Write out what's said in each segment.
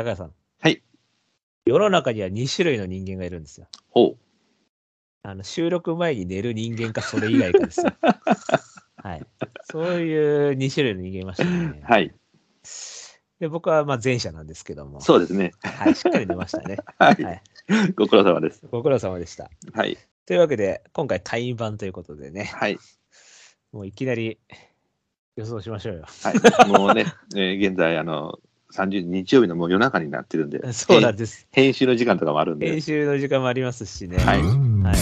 高谷さん。はい。世の中には2種類の人間がいるんですよ。ほう。あの、収録前に寝る人間か、それ以外かですよ。はい。そういう2種類の人間いましたね。はい。で、僕はまあ前者なんですけども。そうですね。はい、しっかり寝ましたね。はい。はい。ご苦労様です。ご苦労様でした。はい。というわけで、今回会員版ということでね、はい。もういきなり予想しましょうよ。はい。もうね、えー現在、あの、30日曜日のもう夜中になってるんで、そうなんです。編編集の時間とかもあるんで編、集の時間もありますしね。はい。はい。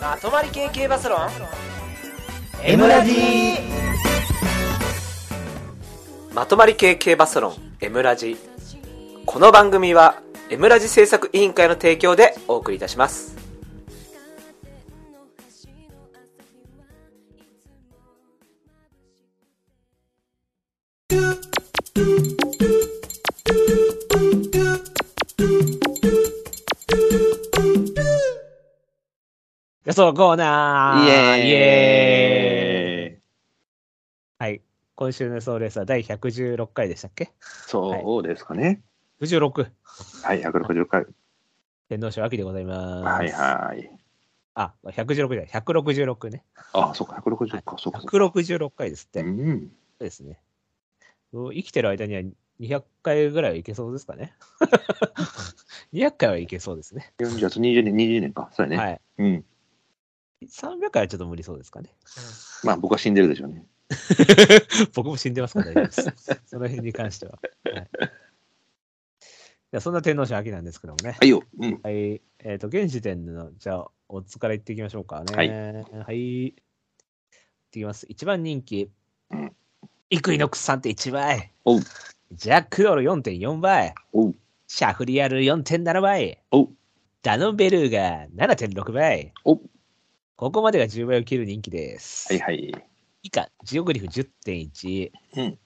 まとまり系系バスロン？M ラジまとまり系系バスロン M ラジ。この番組は M ラジ制作委員会の提供でお送りいたします。予想コーナー。イエーイ。イエーイ。はい。今週の予想レースは第116回でしたっけ？そうですかね。?96。はい、160回。天皇賞秋でございます。はいはい。あ、116じゃない、166ね。あ、そうか、160か、そうか。そうか166回ですって。そううん。ですね。生きてる間には200回ぐらいはいけそうですかね。200回はいけそうですね。40月20年、20年か。そうやね。はい。うん。300回はちょっと無理そうですかね。まあ、僕は死んでるでしょうね。僕も死んでますから大丈夫です。その辺に関しては。はい、じゃあそんな天皇賞秋なんですけどもね。はいよ。うん。はい。えっ、と、現時点の、じゃあ、オッズからいっていきましょうかね。はいはい。いってきます。一番人気。うんイクイノックス3.1倍。おう。ジャックドール4.4倍。おう。シャフリヤル4.7倍。おう。ダノンベルーガ7.6倍。おここまでが10倍を切る人気です。はいはい。以下、ジオグリフ10.1。うん。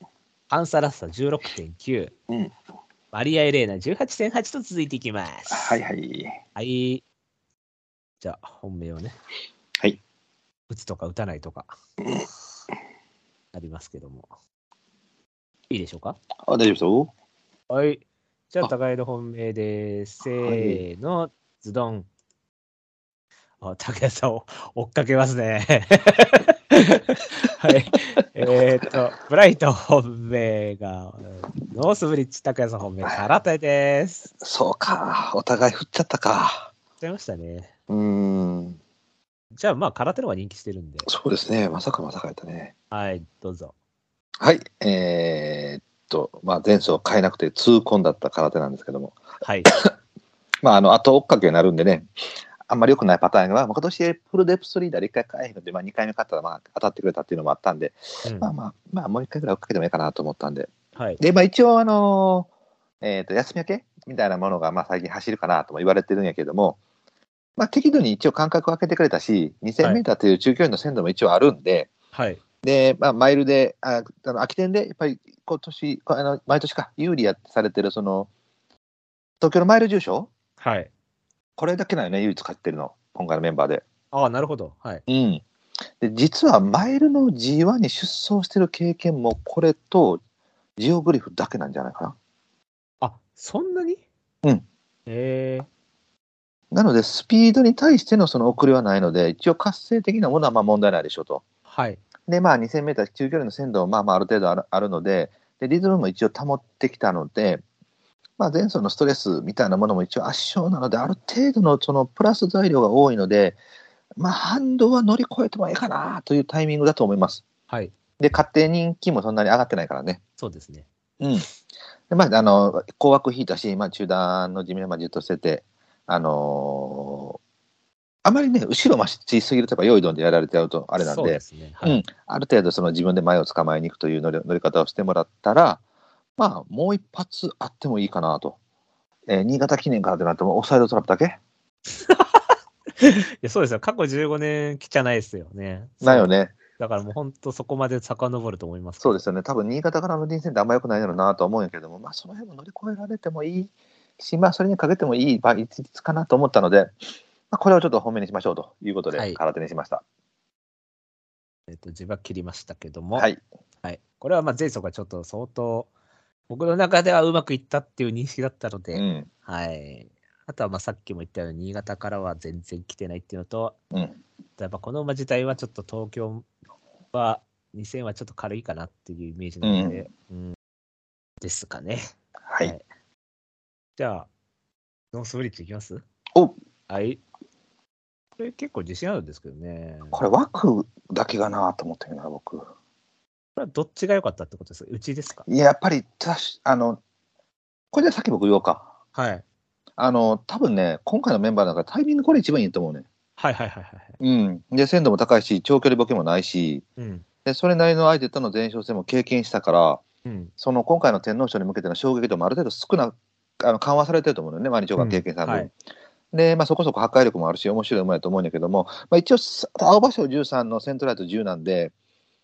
パンサラッサ16.9。うん。マリア・エレーナ18.8と続いていきます。はいはい。はい。じゃあ、本命をね。はい。打つとか打たないとか。ありますけども。いいでしょうか？あ、大丈夫そはい。じゃあ、あ高井の本命です。せーの、ズドン。あ、竹谷さんを追っかけますね。はい。えっ、と、ブライト本命が、ノースブリッジ竹谷さん本命、空手です。うそうか。お互い振っちゃったか。ちゃいましたね。うーん。じゃあ、まあ、空手の方が人気してるんで。そうですね。まさかまさかやったね。はい、どうぞ。はい。えーっと、まあ、前走変えなくて痛恨だった空手なんですけども。はい。まあ、あの、後追っかけになるんでね。あんまり良くないパターンが、まあ、今年フルデプスリーダーで1回変えへんので、まあ、2回目勝ったら、まあ、当たってくれたっていうのもあったんで、うんまあまあ、まあ、もう1回ぐらい追っかけてもいいかなと思ったんで。はい。で、まあ、一応、あのえーっと、休み明けみたいなものが、まあ、最近走るかなとも言われてるんやけども、まあ、適度に一応間隔を空けてくれたし、2000メーターという中距離の鮮度も一応あるんで、はい。で、まあ、マイルで、ああの空き店で、やっぱり今年、こあの毎年か、有利やってされてる、その、東京のマイル重賞はい。これだけなのね、唯一勝ってるの、今回のメンバーで。ああ、なるほど。はい。うん。で、実はマイルの G1 に出走してる経験も、これと、ジオグリフだけなんじゃないかな。あ、そんなに？うん。えー、なので、スピードに対してのその遅れはないので、一応活性的なものはまあ問題ないでしょうと。はい。で、まあ、2000メーター中距離の鮮度もまあまあある程度あるあるので、で、リズムも一応保ってきたので、まあ、前走のストレスみたいなものも一応圧勝なので、ある程度のそのプラス材料が多いので、まあ、反動は乗り越えてもいいかなというタイミングだと思います。はい。で、勝手人気もそんなに上がってないからね。そうですね。うん。で、まあ、あの、高枠引いたし、まあ、中段の地面までじっと捨てて、あのーあまりね、後ろ増しすぎると、やっぱ用意どんでやられちゃうとあれなんでそうで、すね。はい。うん、ある程度その自分で前を捕まえに行くという乗り乗り方をしてもらったら、まあ、もう一発あってもいいかなと。えー新潟記念からってなっても、オフサイドトラップだけ？いやそうですよ。過去15年来ちゃないですよね。ないよね。だからもう本当そこまで遡ると思います。そうですよね、多分新潟からの臨戦ってあんま良くないだろうなと思うんやけども、まあ、その辺も乗り越えられてもいいし、まあ、それにかけてもいい倍率かなと思ったので、まあ、これをちょっと本命にしましょうということで、はい空手にしました。えっと、自分は切りましたけども、はい、はい。これはまあ前走がちょっと相当、僕の中ではうまくいったっていう認識だったので、うん、はい。あとはまあさっきも言ったように、新潟からは全然来てないっていうのと、うん、やっぱこの馬自体はちょっと東京は2000はちょっと軽いかなっていうイメージなので、うんですかね。はい、はいじゃあ、ノースブリッジいきます？おはい。これ結構自信あるんですけどね。これ、枠だけがなと思ったけどな、僕。これはどっちが良かったってことですか？うちですか？いや、やっぱりたしあの、これでさっき僕言おうか。はい。あの、多分ね、今回のメンバーの中でタイミングこれ一番いいと思うね。はいはいはいはいはい。うん。で、鮮度も高いし、長距離ボケもないし、うん。で、それなりの相手との前哨戦も経験したから、うん。その今回の天皇賞に向けての衝撃度もある程度少なあの緩和されてると思うのよね、毎日が経験される、うんはいで、まあ、そこそこ破壊力もあるし、面白い馬やと思うんだけども、まあ、一応、さ青葉賞13のセントライト10なんで、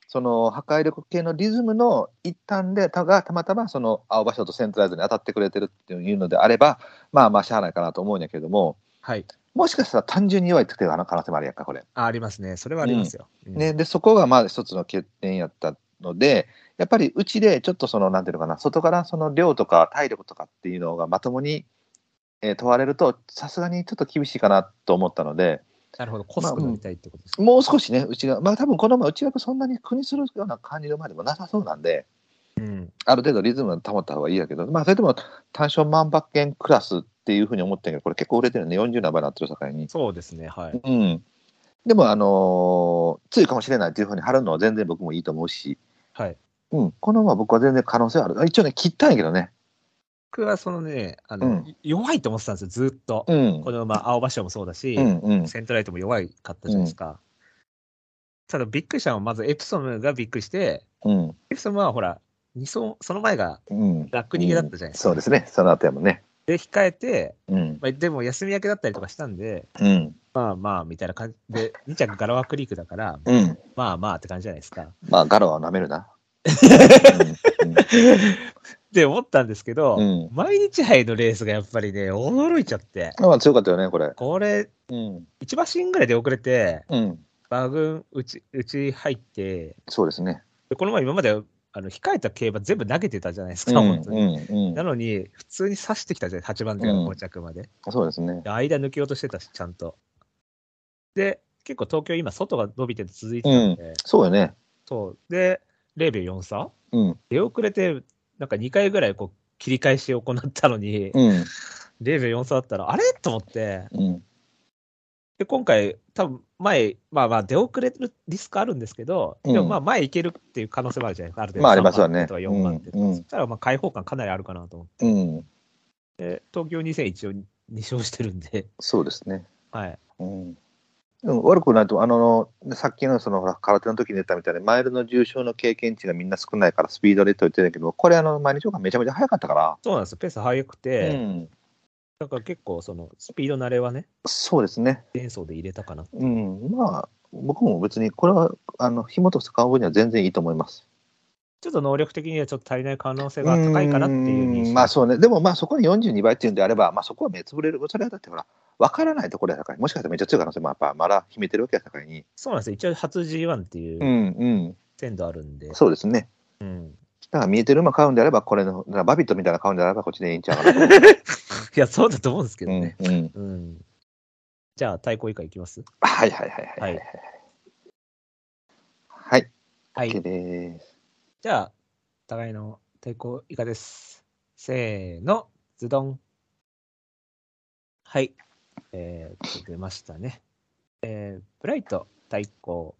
その破壊力系のリズムの一端で、たがたまたまその青葉賞とセントライトに当たってくれてるっていうのであれば、まあまあ、しゃあないかなと思うんだけども、はい。もしかしたら単純に弱いって可能性もあるやんか、これ。あありますね。それはありますよ。うんね、でそこがまあ一つの欠点やったので、やっぱりうちでちょっとその、なんていうのかな、外からその量とか体力とかっていうのがまともに、えー問われると、さすがにちょっと厳しいかなと思ったので、なるほど。コスク乗りたいってことですか？もう少しね、うちが、まあ多分この馬、内枠そんなに苦にするような感じの馬でもなさそうなんで、うん。ある程度リズムを保った方がいいやけど、まあそれでも単勝万馬券クラスっていうふうに思ってるけど、これ結構売れてるね、40何倍になってる境に。そうですね。はい。うん。でも、あのー強いかもしれないっていうふうに貼るのは全然僕もいいと思うし、はい。うん、この馬は僕は全然可能性ある。あ一応ね、切ったんやけどね。僕はそのね、あの、うん弱いと思ってたんですよ、ずっと。うん。この馬、青葉賞もそうだし、うんうん。セントライトも弱いかったじゃないですか。ただ、びっくりしたのは、まずエプソムがびっくりして、うん。エプソムはほら、二走、その前がうん。楽逃げだったじゃないですか。そうですね。その後やもんね。で、控えて、うん。まあ、でも休み明けだったりとかしたんで、うん。まあまあ、みたいな感じで、2着ガラワクリークだから、うん。まあまあって感じじゃないですか。まあ、ガロは舐めるな。って思ったんですけど、うん。うん。毎日杯のレースがやっぱりね、驚いちゃって、まあ、強かったよね、これ。これ、うん。1馬身ぐらいで遅れて、うん。馬群うち、うち入って、そうですね。でこの前今まであの控えた競馬全部投げてたじゃないですか、うん。本当に。うん。なのに、普通に刺してきたじゃない、8番手からうん5着まで。そうですね。で間抜けようとしてたし、ちゃんと。で、結構東京今、外が伸びてて続いてたんで、そうよね。そう。で、0秒4差うん。出遅れて、なんか2回ぐらいこう切り返しを行ったのに、うん。0秒4差だったら、あれ？と思って、うん。で、今回、多分前、まあまあ、出遅れるリスクあるんですけど、うんでもまあ、前行けるっていう可能性もあるじゃないですか、ある程度。まあありますよね3番手とか4番手とか。うんうんそしたら、まあ、開放感かなりあるかなと思っうん。て、東京2000一応2勝してるんで、そうですね。はい。うん。うん、悪くないと、あの、さっきのその、ほら、空手の時に言ったみたいに、マイルの重症の経験値がみんな少ないから、スピードでと言ってるけど、これ、あの、毎日がめちゃめちゃ速かったから、そうなんですよ、ペース速くうて、ん。だから結構、その、スピード慣れはね、そうですね。前走で入れたかな。うん。まあ、僕も別に、これは、あの、紐として買う分には全然いいと思います。ちょっと能力的にはちょっと足りない可能性が高いかなっていうまあそうね、でもまあそこに42倍っていうんであれば、まあそこは目つぶれる、それはだってほら、分からないところやさかい、もしかしたらめっちゃ強い可能性もやっぱまだ秘めてるわけやさかいに、そうなんですよ、一応初 G1 っていううんうん、鮮度あるんで、そうですね。うん。だから見えてる馬買うんであれば、これの、バビットみたいな買うんであれば、こっちでいいんちゃうかなと。いや、そうだと思うんですけどね。うんうん、うん。じゃあ、対抗以下いきます？はいはいはいはい。はい。はい、は OK い。です。じゃあ、互いの対抗以下です。せーの、ズドン。はい。えー、と出ましたね。えー、ブライト対抗、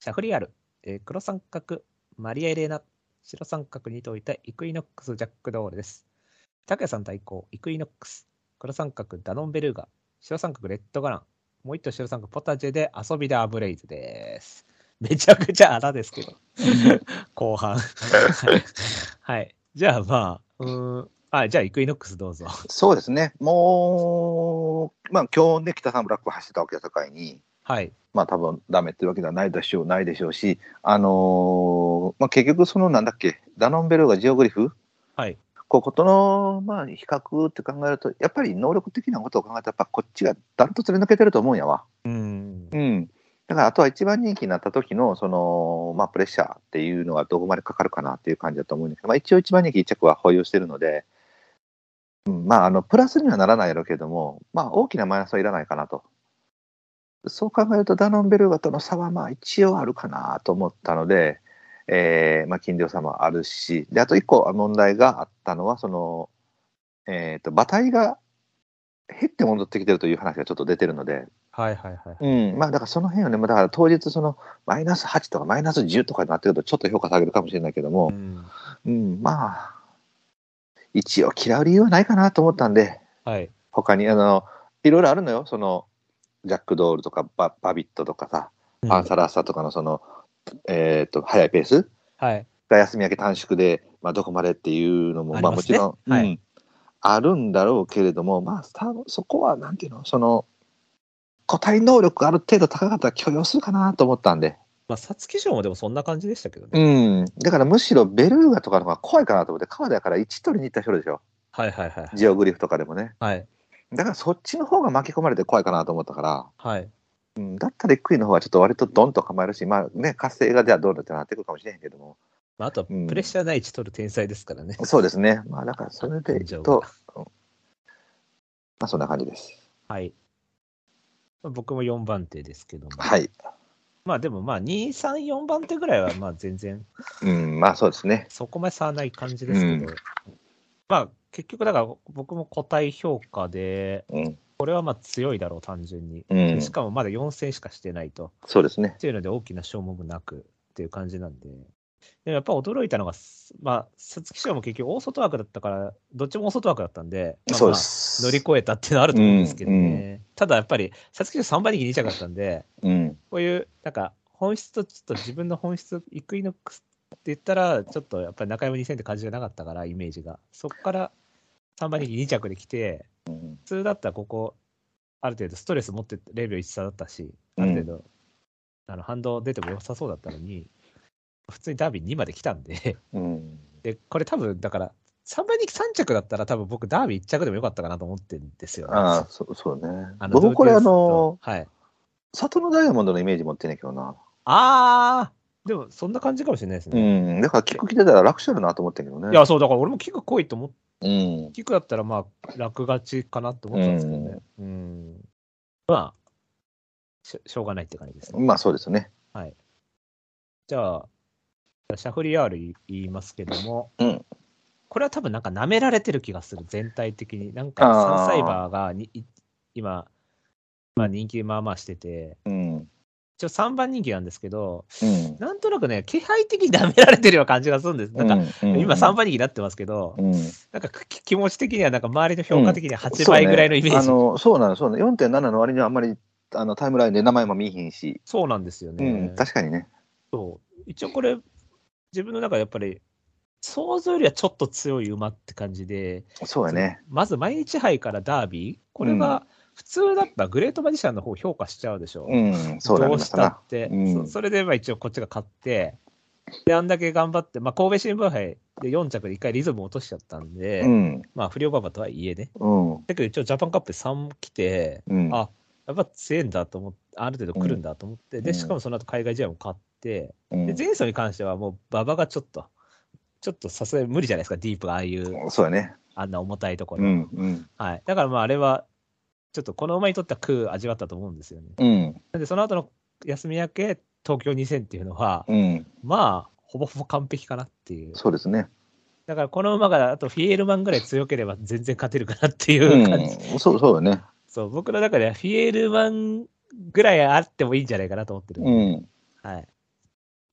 シャフリヤール、えー黒三角、マリア・エレーナ、白三角に解いたイクイノックス・ジャック・ドールです。拓也さん対抗、イクイノックス、黒三角、ダノン・ベルーガ、白三角、レッド・ガラン、もう一頭白三角、ポタジェで遊びでアブレイズです。めちゃくちゃ穴ですけど。後半。はいはい。じゃあまあ、うん。あ、じゃあイクイノックスどうぞ。そうですね、もう、まあ今日ね、北さんブラック走ってたわけやさかいに、はい。まあ多分ダメっていうわけではないでしょう、ないでしょうし、あのーまあ結局そのなんだっけ、ダノンベルがジオグリフ？はい。こことの、まあ、比較って考えると、やっぱり能力的なことを考えたら、やっぱこっちがダントツで抜けてると思うんやわ。うん。うん。だから、あとは一番人気になった時の、その、まあ、プレッシャーっていうのがどこまでかかるかなっていう感じだと思うんですけど、まあ、一応一番人気一着は保有してるので、うん、まあ、あの、プラスにはならないやろうけども、まあ、大きなマイナスはいらないかなと。そう考えると、ダノンベルガとの差は、まあ、一応あるかなと思ったので、えー、まあ、金量差もあるし、で、あと一個問題があったのは、その、えっ、と、馬体が減って戻ってきてるという話がちょっと出てるので、はいはいはい。うん、まあだからその辺はね、まあだから当日、そのマイナス8とかマイナス10とかになってると、ちょっと評価下げるかもしれないけどもう、ん。うん、まあ、一応嫌う理由はないかなと思ったんで、はい。他に、あの、いろいろあるのよ、その、ジャックドールとかババビットとかさ、パンサラッサとかのその、えっ、と、速いペースはい。が休み明け短縮で、まあどこまでっていうのも、まあありますね。もちろん、はい。うん、あるんだろうけれども、まあそこは、なんていうの、その、個体能力がある程度高かったら許容するかなと思ったんで、まあ、皐月賞もでもそんな感じでしたけどうね。ん。だからむしろベルーガとかの方が怖いかなと思って、川田から1取りに行った人でしょ。はいはいはい。ジオグリフとかでもね。はい。だからそっちの方が巻き込まれて怖いかなと思ったから、はい。うん、だったらクイの方がちょっと割とドンと構えるし、まあね、活性がじゃあどうだってなってくるかもしれへんけども。まあ、あとはうんプレッシャーない位置取る天才ですからね。そうですね。まあだからそれでい天井くとが、うんまあそんな感じです。はい。まあ僕も4番手ですけども。はい。まあでもまあ2、3、4番手ぐらいはまあ全然うん、まあそうですね。そこまで差はない感じですけど、うんまあ結局だから僕も個体評価で、うん。これはまあ強いだろう、単純に。うんしかもまだ4戦しかしてないと。そうですねっ。ていうので大きな消耗もなくっていう感じなんで。でもやっぱ驚いたのが、まあ、皐月賞も結局大外枠だったから、どっちも大外枠だったんで、まあそうでまあす。乗り越えたっていうのはあると思うんですけどね。うんただやっぱり、皐月賞3番人気2着だったんで、うん。こういう、なんか、本質とちょっと自分の本質、イクイノックスって言ったら、ちょっとやっぱり中山2000って感じがなかったから、イメージが。そこから3番人気2着で来て、うん普通だったらここ、ある程度ストレス持って0秒1差だったし、あうんる程度、あの反動出ても良さそうだったのに、普通にダービー2まで来たんで、うん。で、これ多分、だから、3番人気3着だったら多分僕ダービー1着でもよかったかなと思ってるんですよ、ね。ああ、そうそうね僕これあのス、とはい。里のダイヤモンドのイメージ持ってんねんけどな。あー、でもそんな感じかもしれないですうね。ん。だからキック来てたら楽勝だなと思ってんけどね。いや、そう、だから俺もキック来いと思って、うん。キックだったらまあ、楽勝ちかなと思ってたんですけどね。うん。まあし、しょうがないって感じですね。まあそうですね。じゃあ、シャフリヤール言いますけども、うんこれは多分なんか舐められてる気がする、全体的に。なんかあーサンサイバーがにい今、まあ人気まあまあしてて、うん。一応3番人気なんですけど、うん。なんとなくね、気配的に舐められてるような感じがするんです。なんか、うん今3番人気になってますけど、うん。なんかき気持ち的にはなんか周りの評価的には8倍ぐらいのイメージ。そうね、あのそうなの、そうなの。4.7の割にはあんまりあのタイムラインで名前も見えひんし。そうなんですようね。ん。確かにね。そう。一応これ、自分の中でやっぱり、想像よりはちょっと強い馬って感じで、そうやね。まず毎日杯からダービー、これが普通だったらグレートマジシャンの方を評価しちゃうでしょ。うん。そうどうしたって、うんそそれでまあ一応こっちが勝って、で、あんだけ頑張って、まあ、神戸新聞杯で4着で1回リズム落としちゃったんで、うん。まあ不良馬場とはいえね。うん。だけど一応ジャパンカップ3来て、うん。あやっぱ強いんだと思って、ある程度来るんだと思って、うんで、しかもその後海外試合も勝って、うんで、前走に関してはもう馬場がちょっと、ちょっとさすがに無理じゃないですか、ディープがああいう、そうやね。あんな重たいところ。うん。うん。はい。だからまああれは、ちょっとこの馬にとっては空味わったと思うんですよね。うん。なんでその後の休み明け、東京2000っていうのは、うん。まあ、ほぼほぼ完璧かなっていう。そうですね。だからこの馬があとフィエールマンぐらい強ければ全然勝てるかなっていう感じ。うん。そう、そうよね。そう、僕の中ではフィエールマンぐらいあってもいいんじゃないかなと思ってるんで。うん。はい。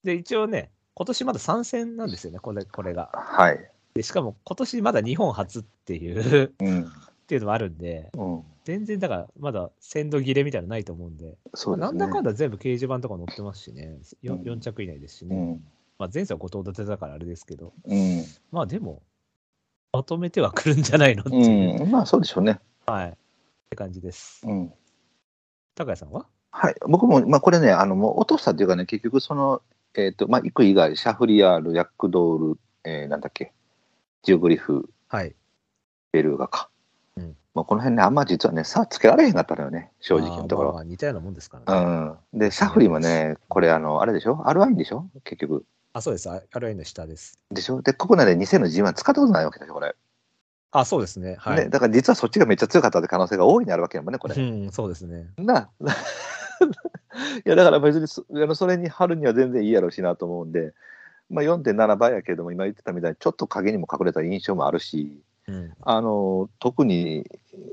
で、一応ね、今年まだ参戦なんですよね、これ、これが。はい。で、しかも今年まだ日本初っていう、うん。っていうのもあるんで、うん。全然だからまだ鮮度切れみたいなのないと思うんで、そうね。なんだかんだ全部掲示板とか載ってますしね、うん 4, 着以内ですしね。うん。まあ前世は後藤立てたからあれですけど、うん。まあでも、まとめては来るんじゃないのっていう、うん。まあそうでしょうね。はい。って感じです。うん。高谷さんは？はい、僕も、まあ、これね、あのもう落としたっていうかね、結局、その、えっ、と、まあ、イク以外、シャフリヤール、ヤックドール、えー、なんだっけ、ジオグリフ、はい。ベルーガか。うんまあ、この辺ね、あんま実はね、差つけられへんかったのよね、正直なところ。まあまあ似たようなもんですからね。うん。で、シャフリもね、これ、あの、あれでしょ？アルワインでしょ？結局。あ、そうです。あ RI の下です。でしょ？で、国内で2000の G1 使ったことないわけでしょ、これ。あ、そうですね。はい。ね、だから実はそっちがめっちゃ強かったって可能性が大いにあるわけやもんね、これ。うん、そうですね。な。いや、だから別にそあのそれに貼るには全然いいやろうしなと思うんで、まあ、4.7倍やけども、今言ってたみたいに、ちょっと影にも隠れた印象もあるし、うん。あの特に、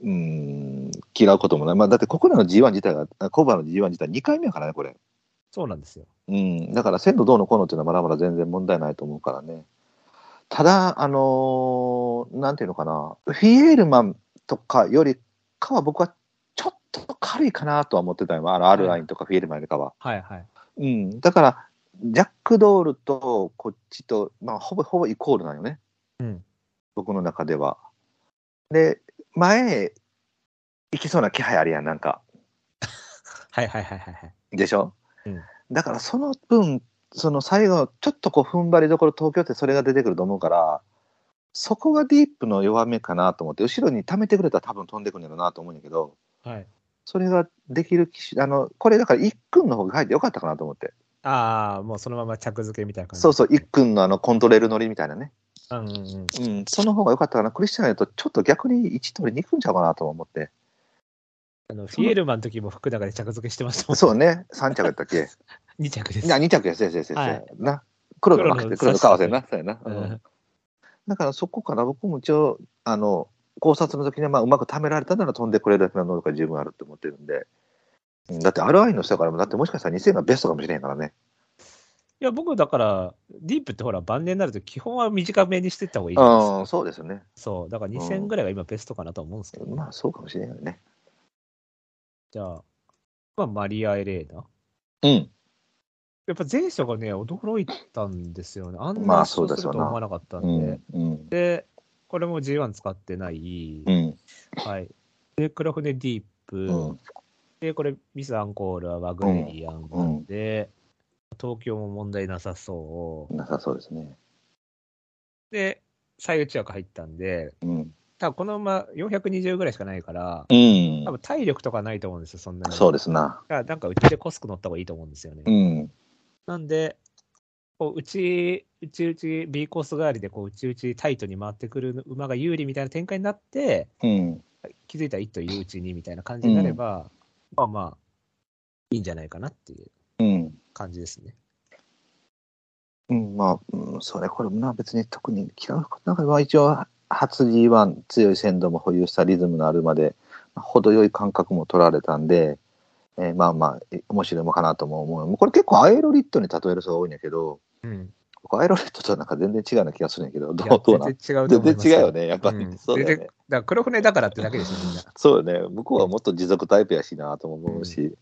うん、嫌うこともない、まあ、だって国内の G1 自体が、あコバの G1 自体2回目やからね、これ。そうなんですよ。うん、だから鮮度どうのこうのっていうのはまだまだ全然問題ないと思うからね。ただ、あのーなんていうのかな、フィエールマンとかよりかは僕はちょっと軽いかなとは思ってたよ、あの R ラインとかフィエールマンよりかは。はいはい。うん、だから、ジャックドールとこっちと、まあ、ほぼほぼイコールなんよね、うん。僕の中では。で、前へ行きそうな気配あるやん、なんか。はいはいはいはいはい。でしょ、うんだからその分、その最後、ちょっとこう踏ん張りどころ、東京ってそれが出てくると思うから、そこがディープの弱めかなと思って、後ろに溜めてくれたら多分飛んでくるんだろうなと思うんだけど、はい。それができる機種、あのこれだから一君の方が入ってよかったかなと思って、ああ、もうそのまま着付けみたいな感じ。そうそう、一君のあのコントレール乗りみたいなね、うんうんその方がよかったかな、クリスチャンやとちょっと逆に位置取りに行くんちゃうかなと思って、あの、フィエルマンの時も福永で着付けしてましたもん。そうね、3着やったっけ、2着です。いや、2着や、せやせやせやせやはい。な、黒の黒の川瀬な、そうやな。だからそこから僕も一応、あの、考察の時にはまあうまく貯められたなら飛んでくれるだけの能力が十分あると思ってるんで、うん。だって RI の人からも、だってもしかしたら2000がベストかもしれへんからね。いや、僕だから、ディープってほら、晩年になると基本は短めにしていった方がいいじゃないですかうん、そうですよね。そう。だから2000ぐらいが今ベストかなと思うんですけど、まあそうかもしれないよね。じゃあ、まあ、マリア・エレーナ。うん。やっぱ前者がね、驚いたんですよね。あんまあなそうですると思わなかったんうで。ん。うん。で、これも G1 使ってない。うん。はい。で、黒船ディープ。うん。で、これ、ミス・アンコールはワグネリアンなんで、東京も問題なさそう。なさそうですね。で、最内枠入ったんで、うん。多分このまま420ぐらいしかないから、うん多。分体力とかないと思うんですよ、そんなに。そうですな。だからなんかうちでコスク乗った方がいいと思うんですよね。うん。なんで、こううち、うちうち B コース代わりでこううちうちタイトに回ってくる馬が有利みたいな展開になって、うん。気づいたら一頭いううちにみたいな感じになれば、まあまあ、いいんじゃないかなっていううん。感じですね。うん、まあ、うん、それ、これもな、別に特に嫌うことなんかは一応、初 G1 強い鮮度も保有したリズムのあるまで、まあ程よい感覚も取られたんで、えーまあまあ、え面白いもんかなとも思う。これ結構アエロリットに例える人が多いんだけど、うん。僕アエロリットとなんか全然違うような気がするんやけど、どうどうなん全然違うと全然違うよね、やっぱり。うんそうだよねだ。黒船だからってだけですよ、みんな。そうよね。向こうはもっと持続タイプやしなとも思うし。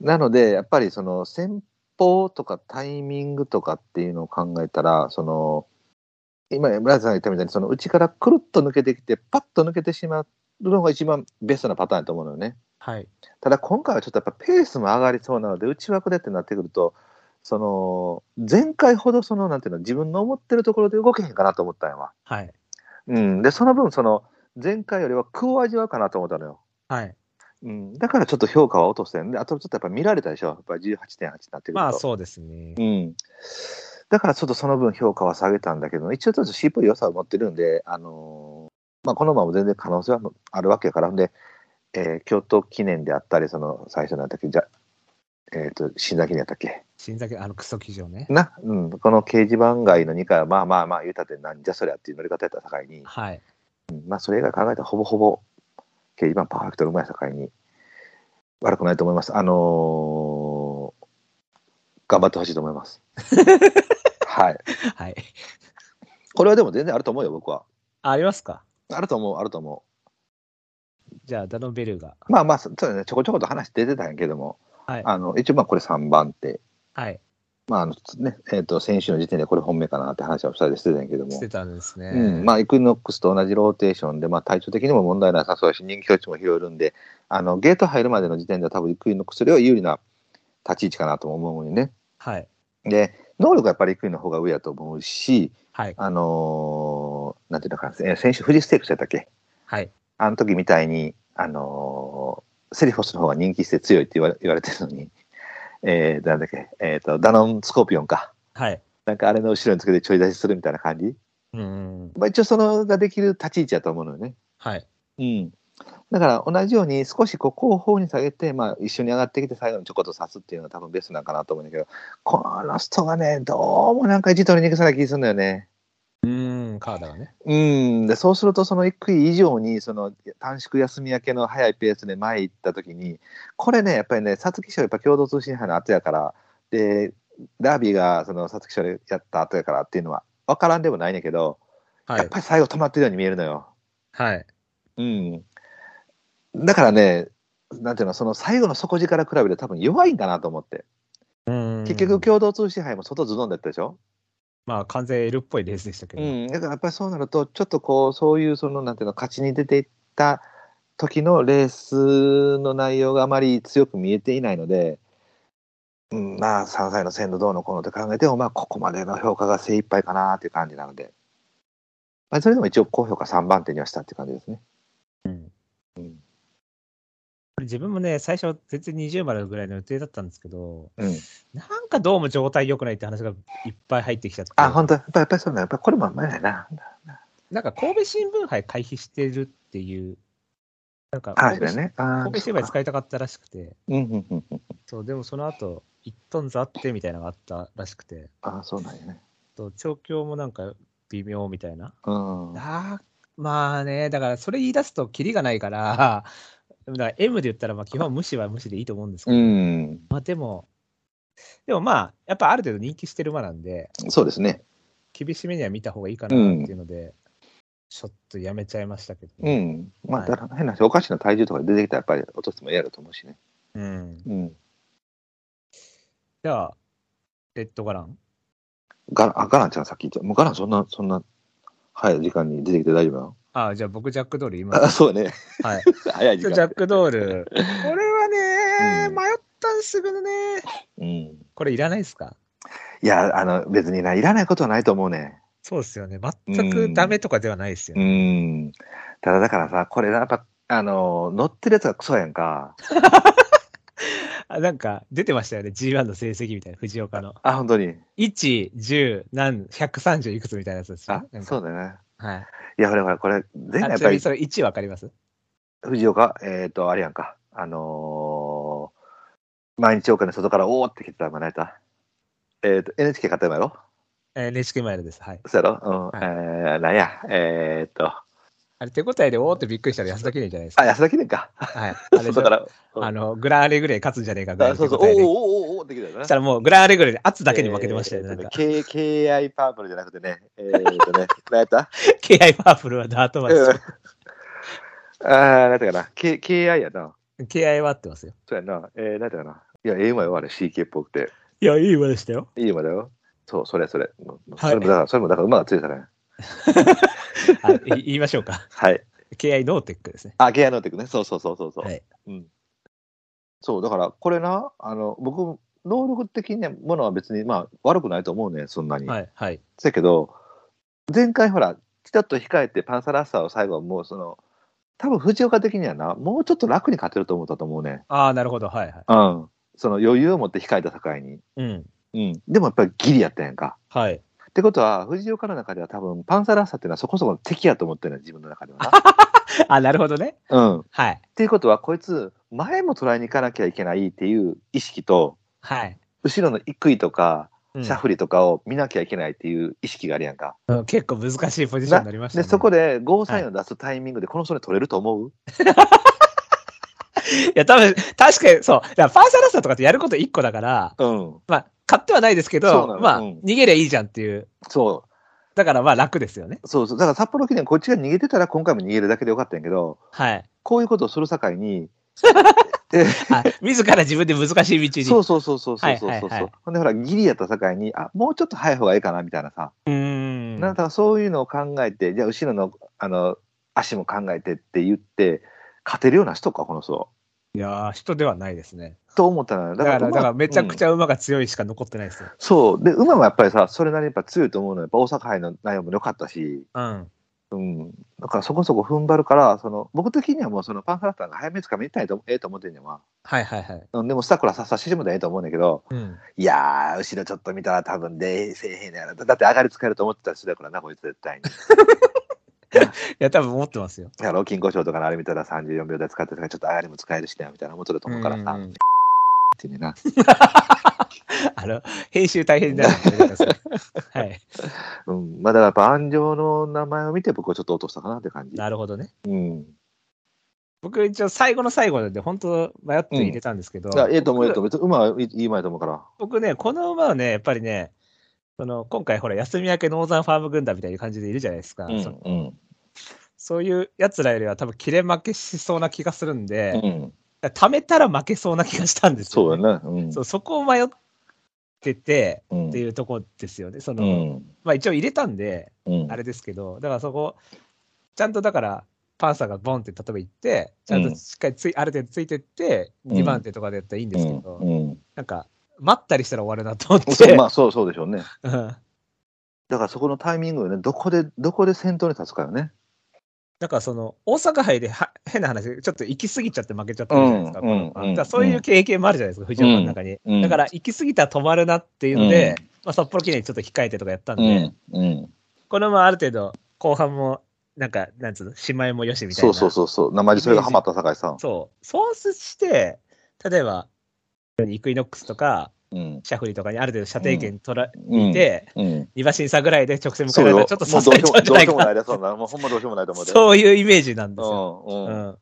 なので、やっぱりその戦法とかタイミングとかっていうのを考えたら、その、今、村田さんが言ったみたいに、その内からくるっと抜けてきて、パッと抜けてしまうのが一番ベストなパターンだと思うのよね。はい。ただ今回はちょっとやっぱペースも上がりそうなので、内枠でってなってくると、その、前回ほどその、なんていうの、自分の思ってるところで動けへんかなと思ったんやわ。はい。うん。で、その分、その、前回よりは苦を味わうかなと思ったのよ。はい。うん、だからちょっと評価は落としたんで、あとちょっとやっぱ見られたでしょ、やっぱり18.8になってくると。まあそうですね。うん。だからちょっとその分評価は下げたんだけど、一応ちょっと C っぽい良さを持ってるんで、あのーまあ、この馬も全然可能性はあるわけやから、んで、えー京都記念であったり、その最初なんだっけ、じゃ、えっ、と、新崎記念やったっけ？新崎、あのクソ記事をね。な、うん、この掲示板外の2回は、まあまあまあ、言うたってなんじゃそりゃっていう乗り方やった境に、はい。うんまあ、それ以外考えたらほぼほぼ掲示板パーフェクトのうまい境に悪くないと思います。あのー頑張ってほしいと思います。はい。はい。これはでも全然あると思うよ、僕は。あありますか？あると思う、あると思じゃあ、ダノベルが。う。まあまあ、そそうだね、ちょこちょこと話出てたんやけども、はい。あの一応まあこれ3番手。はい。まああのねえー、と先週の時点でこれ本命かなって話は2人でしてたんやけどもして、たんですね。うんまあ、イクイノックスと同じローテーションで、まあ、体調的にも問題なさそうだし、人気表示も拾えるんで、あのゲート入るまでの時点では、多分イクイノックスよりは有利な立ち位置かなと思うのにね。はい。で、能力はやっぱりイクイの方が上やと思うし、はい。あのーなんていうのかな、えー先週、富士ステークスやったっけ？はい。あの時みたいに、あのーセリフォスの方が人気して強いって言われ言われてるのに、えー、なんだっけ、えっ、と、ダノンスコーピオンか。はい。なんかあれの後ろにつけてちょい出しするみたいな感じ？うんうん。まあ一応そのができる立ち位置やと思うのよね。はい。うん。だから同じように少しこう後方に下げて、まあ一緒に上がってきて最後にちょこっと刺すっていうのが多分ベストなんかなと思うんだけど、このラストがね、どうもなんか位置取りにくそうな気がするんだよね。うーん、カーダがね。うん。で、そうするとその一区以上にその短縮休み明けの早いペースで前行った時に、これね、やっぱりね、皐月賞やっぱ共同通信杯の後やから、で、ダービーがその皐月賞でやった後やからっていうのは分からんでもないんだけど、はい。やっぱり最後止まってるように見えるのよ。はい。うん。だからね、なんていうの、その最後の底力比べて多分弱いんかなと思って。うん結局、共同通信杯も外ズドンだったでしょ？まあ、完全 L っぽいレースでしたけど。うん。だからやっぱりそうなると、ちょっとこう、そういうその、なんていうの、勝ちに出ていった時のレースの内容があまり強く見えていないので、うん、まあ、3歳の鮮度どうのこうのって考えても、まあ、ここまでの評価が精一杯かなっていう感じなので、まあ、それでも一応高評価3番手にはしたっていう感じですね。うんうん。自分もね、最初、全然20丸ぐらいの予定だったんですけど、うん。なんかどうも状態良くないって話がいっぱい入ってきちゃって、あ、本当？やっぱやっぱりそうだ、やっぱりこれも前だよな。なんか神戸新聞杯回避してるっていう、なんか話神戸ね。神戸新聞杯使いたかったらしくて。そう、でもその後、1トンズあってみたいなのがあったらしくて、ああ、そうなんやね。と調教もなんか微妙みたいな。うん。あーまあね、だからそれ言い出すとキリがないから、だから M で言ったらまあ基本無視は無視でいいと思うんですけうど、ん。まあでも、でもまあ、やっぱある程度人気してる馬なんで、そうですね。厳しめには見た方がいいかなっていうので、ちょっとやめちゃいましたけど、うね。ん。まあ、はいだから変な話、おかしな体重とか出てきたらやっぱり落としても嫌だと思うしね。うん。うん。じゃあ、レッドガランガラン、あ、ガランちゃんさっき言った。もうガランそんな、そんな、早い時間に出てきて大丈夫なの？ああ、じゃあ僕ジャックドール言います。あ、そうね。はい。早い時間ジャッ。クドール。これはね、うん迷ったんですけどね。うん。これいらないですか？いや、あの、別にな、いらないことはないと思うね。そうですよね。全くダメとかではないですようね。ん。ただだからさ、これやっぱ、あの、乗ってるやつがクソやんか。あ なんか出てましたよね。G1 の成績みたいな、藤岡の。あ、本当に。1、10、何、130いくつみたいなやつですよあそうだよね。はい。いや、ほらほら、これ、前回あやっぱりちなみにそれ1わかります？藤岡、えっ、と、あれやんか。あのー毎日岡の外からおーって来てたの何やえっ、と、NHK 買ったのやろ？えー NHK マイルです。はい。そうやろ？うん。はいえー、なんや？えっ、と、あ、あれ、手応えでおーってびっくりしたら安田記念じゃないですか。安田記念か。はい。あれでしょ？外から。うんあの、グランアレグレー勝つんじゃねえかぐらいあそうそう、お。ーおーおーおーって来たよなそした。らもうグランアレグレーで圧だけに負けてましたよね。なんか。K、KI パープルじゃなくてね。えっ、とね、何やった KI パープルはダートマンうんです。あー、何やったかな。K、KI やな。KI は合ってますよ。そうやな。えー、何やったかな。いや、ええ馬よ、あれ、CK っぽくて。いや、いい馬でしたよ。いい馬だよ。そう、それ、それ。はいそれも、だから、それも、だから馬が強いからね。あい言いましょうか。はい。KI ノーテックですね。あ、ケアノーテックね。そうそうそうそうそう。はい。うん。そう、だから、これな、あの、僕、能力的なものは別に、まあ、悪くないと思うね、そんなに。はい。はい。だけど、前回ほら、ちょっと控えてパンサラッサーを最後はもう、その、多分藤岡的にはな、もうちょっと楽に勝てると思ったと思うね。ああ、なるほど。はい。はい。うん。その余裕を持って控えた境に。うん。うん。でもやっぱりギリやったやんか。はい。ってことは、藤岡の中では多分、パンサラッサーっていうのはそこそこの敵やと思ってるの自分の中では あ、なるほどね。な。うん。っはい。ていうことは、こいつ、前も捉えに行かなきゃいけないっていう意識と、はい。後ろのイクイとか、うんシャフリとかを見なきゃいけないっていう意識があるやんか。うん結構難しいポジションになりましたで、ね。そこでゴーサインを出すタイミングでこの人に取れると思う？いや、多分、確かに、そう。だからパーサラッサーとかってやること1個だから、うん。まあ、買ってはないですけど、まあ、逃げりゃいいじゃんっていう。そだからまあ楽ですよね。う。そうそう。だから札幌記念こっちが逃げてたら今回も逃げるだけでよかったんやけど、はい。こういうことをする境に、で あ自ら自分で難しい道に。そうそうそうそうそうそうほんでほらギリやった境にあもうちょっと早い方がいいかなみたいなさ、うーん。なんかそういうのを考えてじゃあ後ろのあの足も考えてって言って勝てるような人かこの人いやー、人ではないですね。と思ったのよだから、だ馬からめちゃくちうんゃ馬が強いしか残ってないですよ。そうで馬もやっぱりさそれなりにやっぱ強いと思うのよやっぱ大阪杯の内容も良かったしうん。うん、だからそこそこ踏ん張るから、その僕的にはもうそのパンフラッターが早めつかみたいとええと思ってんねんわ。はいはいはい。うんでもスタッフらさっさしてもええと思うねんだけど、うん。いやー、後ろちょっと見たら多分で、せえへんねやろ。だって上がり使えると思ってた人だからな、こいつ絶対に。いや、多分思ってますよ。だから、金庫賞とかのあれ見たら34秒台使ってたから、ちょっと上がりも使えるしね、みたいな思ってると思うからさ。うんってねな。あの、編集大変だなって言ってくださいはい。うん。まあだからやっぱ安城の名前を見て僕はちょっと落としたかなって感じ。なるほどね。うん。僕一応最後の最後で本当迷って入れたんですけど、いや、ええと思う、ええと僕思う。馬はいい馬やと思うから。僕ね、この馬はね、やっぱりね、その今回ほら、休み明けノーザンファーム軍団みたいな感じでいるじゃないですか。うん。そうん。そういう奴らよりは多分切れ負けしそうな気がするんで、うん。貯めたら負けそうな気がしたんですよ、ね。そうやね。うん。そうそこを迷っててうんっていうところですよね。その、うん。まあ一応入れたんで、うん。あれですけど、だからそこ、ちゃんとだから、パンサーがボンって例えば行って、ちゃんとしっかりつい、ある程度ついてって、うん2番手とかでやったらいいんですけど、なんか、待ったりしたら終わるなと思って。そうまあそうそうでしょうね。うんだからそこのタイミングをね、どこで、どこで先頭に立つかよね。だからその、大阪杯では変な話、ちょっと行き過ぎちゃって負けちゃったじゃないですか。うんうんからそういう経験もあるじゃないですか、藤岡の中に。うんだから、行き過ぎたら止まるなっていうので、まあ、札幌記念にちょっと控えてとかやったんで、うん。このままある程度、後半も、なんか、なんつうの、姉妹もよしみたいな。そうそうそうそう。生地それがハマった酒井さん。そう。そうして、例えば、イクイノックスとか、うん。シャフリーとかにある程度射程圏取らうんれて、うん。二馬審査ぐらいで直線向か。れたらちょっと刺されちゃうんじゃないかな。もうどうしようもないで、そんうほんまどうしようもないと思うで。そういうイメージなんですよ。うん。ううん。ん。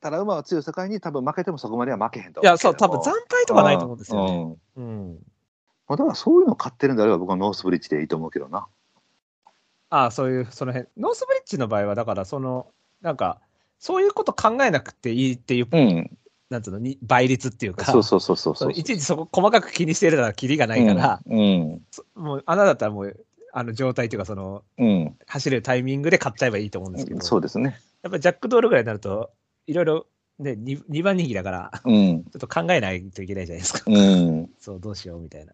ただ馬は強い世界に多分負けてもそこまでは負けへんといや、そう、多分惨敗とかないと思うんですよね。ね。うん。まあだからそういうの買ってるんであれば僕はノースブリッジでいいと思うけどな。ああ、そういう、その辺。ノースブリッジの場合は、だから、その、なんか、そういうこと考えなくていいっていう、うん。なんつうの、に倍率っていうか、そうそうそうそうそそうう。いちいちそこ細かく気にしてるならキリがないから、うん。そもう、穴だったらもう、あの状態っていうか、その、うん。走れるタイミングで買っちゃえばいいと思うんですけど、そうですね。やっぱりジャックドールぐらいになると、いろいろ、ね、2, 2番人気だから、うん。ちょっと考えないといけないじゃないですか。うん。そう、どうしようみたいな。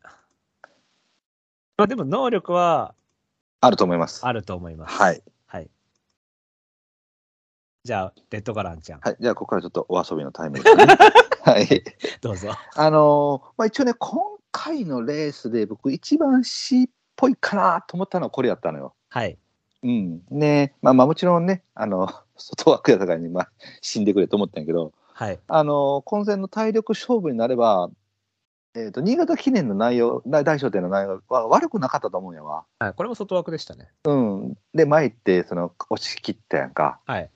まあでも、能力はあると思います。あると思います。はい。はい。じゃあ、レッドガランちゃん、はい。じゃあ、ここからちょっとお遊びのタイムですね。はい。どうぞ。あのーまあ、一応ね、今回のレースで僕一番 C っぽいかなと思ったのはこれやったのよ。はい。うん。ねまあまあもちろんね、あの、外枠やったからに、まあ、死んでくれと思ったんやけど、はい。あの、混戦の体力勝負になれば、えっ、と、新潟記念の内容、大大賞典の内容は悪くなかったと思うんやわ。はい、これも外枠でしたね。うん。で、前行って、その、押し切ったやんか。はい。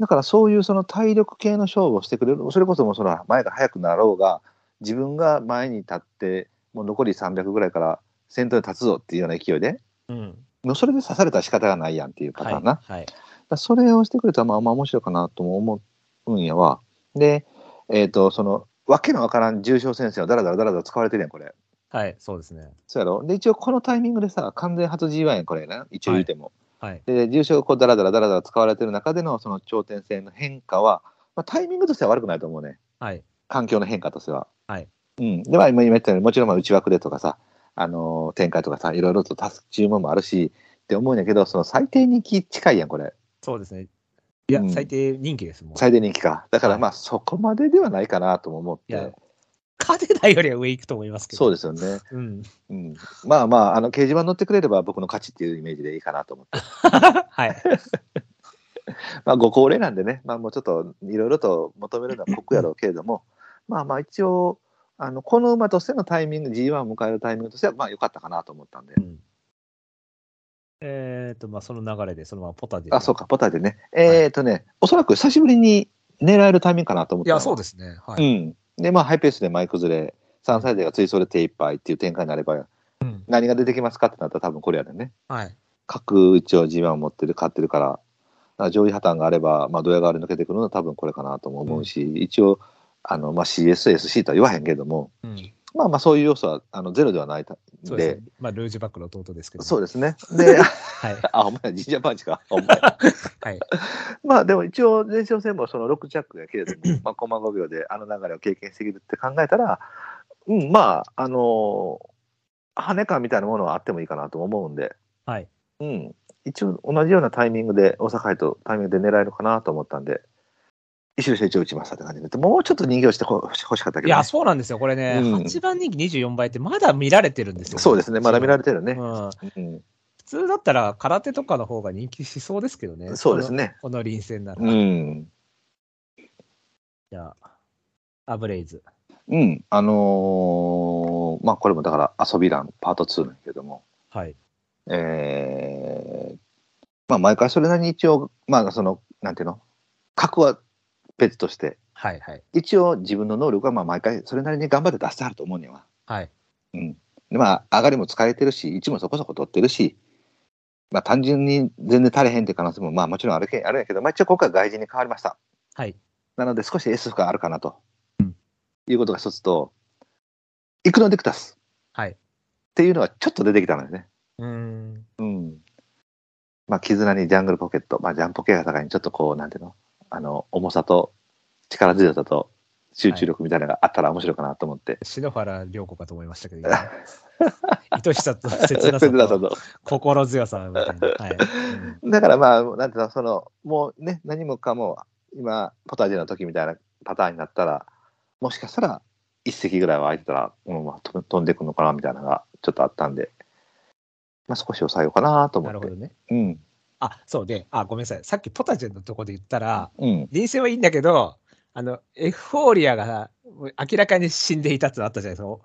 だからそういうその体力系の勝負をしてくれる、それこそもうその前が速くなろうが、自分が前に立って、もう残り300ぐらいから先頭に立つぞっていうような勢いで、うん。もうそれで刺されたら仕方がないやんっていうパタはい。ーンな。だかはい。らそれをしてくれたらまあまあ面白いかなとも思うんやわ。で、えっ、と、その、わけのわからん重症先生をだらだらだらだら使われてるやん、これ。はい。そうですね。そうやろで、一応このタイミングでさ、完全初 G1 やん、これな。一応言うても。はい。で、重症がこうだらだらだらだら使われてる中でのその頂点性の変化は、まあ、タイミングとしては悪くないと思うね。はい。環境の変化としては。はい。うん。で、まあ今言ったように、もちろんまあ内枠でとかさ、あのー展開とかさ、いろいろと足す注文もあるし、って思うんやけど、その最低人気近いやん、これ。そうですね。いや、うん最低人気ですもん。最低人気か。だからはいまあそこまでではないかなとも思っいやて。カデナよりは上行くと思いますけど。そうですよね。うん。うん。まあまあ、あの、掲示板乗ってくれれば僕の勝ちっていうイメージでいいかなと思って。はい。まあ、ご高齢なんでね、まあ、もうちょっといろいろと求めるのは酷やろうけれども、まあまあ一応、あのこの馬としてのタイミング、G1 を迎えるタイミングとしては、まあ良かったかなと思ったんでう。んえっ、と、まあ、その流れで、そのままポタで。あ、そうか、ポタでね。えっ、とね、おそらく久しぶりに狙えるタイミングかなと思ったのいや、そうですね。はい。うん。で、まあ、ハイペースで前崩れ、3歳でが追走で手一杯っていう展開になれば、うん。何が出てきますかってなったら多分これやでね。はい。各一応 G1 を持ってる、勝ってるから、だから上位破綻があれば、まあ、ドヤ顔で抜けてくるのは多分これかなとも思うし、一応、あの、まあ、CS、SC とは言わへんけども、うん。まあまあそういう要素はあのゼロではないたんでね。まあ、ルージュバックの弟ですけど。そうですね。で、はい。あ、お前、ジンジャーパンチか。お前。はい。まあでも一応、前哨戦もその6ジャックが切れても、まあ、コマ5秒であの流れを経験してきるって考えたら、うん、まあ、あのー跳ね感みたいなものはあってもいいかなと思うんで、はい。うん、一応同じようなタイミングで、大阪杯とタイミングで狙えるかなと思ったんで、一周成長打ちましたって感じで、もうちょっと人形してほ欲しかったけど、ね、いや、そうなんですよ。これね、うん8番人気24倍ってまだ見られてるんですよ、そうですね、まだ見られてるね。うん。うん、普通だったら空手とかの方が人気しそうですけどね。そうですね。この。臨戦なら。うん。じゃあ、アブレイズ。うん。あのーまあこれもだから遊び欄パート2なんやけども、はい。えーまあ毎回それなりに一応、まあその、なんていうの、格は別として、はいはい。一応自分の能力はまあ毎回それなりに頑張って出してあると思うには。はい。うん。でまあ上がりも使えてるし、位置もそこそこ取ってるし、まあ単純に全然足れへんって可能性もまあもちろんあるけあるんやけど、まあ一応今回外人に変わりました。はい。なので少し S 負があるかなと、いうことが一つと、イクノデクタスはい。っていうのはちょっと出てきたのよね。うーん。うん。まあ、絆にジャングルポケット、まあ、ジャンポケが高いにちょっとこう、なんていうの、あの、重さと力強さと集中力みたいなのがあったら面白いかなと思って。篠原涼子かと思いましたけど、今 愛しさと切なさと と心強さみたいな。はい。うんだからまあ、なんていうの、その、もうね、何もかも、今、ポタジェの時みたいなパターンになったら、もしかしたら、一席ぐらいは空いてたら、うんまあ、飛飛んでくるのかなみたいなのがちょっとあったんで、まあ、少し抑えようかなと思って。なるほどね。うん。あ、そうで、あ、ごめんなさい。さっきポタジェのとこで言ったら、うん。臨戦はいいんだけど、あの、エフフォーリアが明らかに死んでいたってのあったじゃないですか。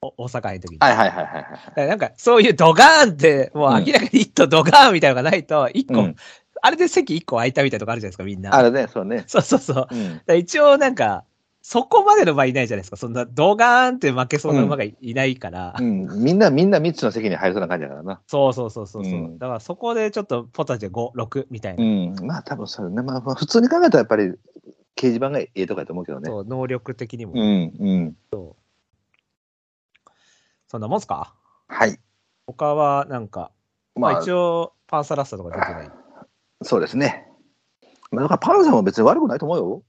大阪杯の時に。はいはいはいはいはい。なんか、そういうドガーンって、もう明らかに一頭ドガーンみたいなのがないと、一個、うんあれで席一個空いたみたいなとこあるじゃないですか、みんな。あれね、そうね。そうそうそう。うん。ら一応なんか、そこまでの場合いないじゃないですか。そんなドガーンって負けそうな馬がいないから。うん、みんな、みんな3つの席に入るそうな感じだからな。そうそうそうそうそう、うんだからそこでちょっとポタジェ5、6みたいな。うん。まあ、多分それね。まあ、まあ普通に考えたらやっぱり、掲示板がええとかやと思うけどね。そう、能力的にも。うん、うん。そんなもんすか？はい。他はなんか、まあ、まあ、一応パンサラッサとか出てない？そうですね。まあ、だからパンさんも別に悪くないと思うよ。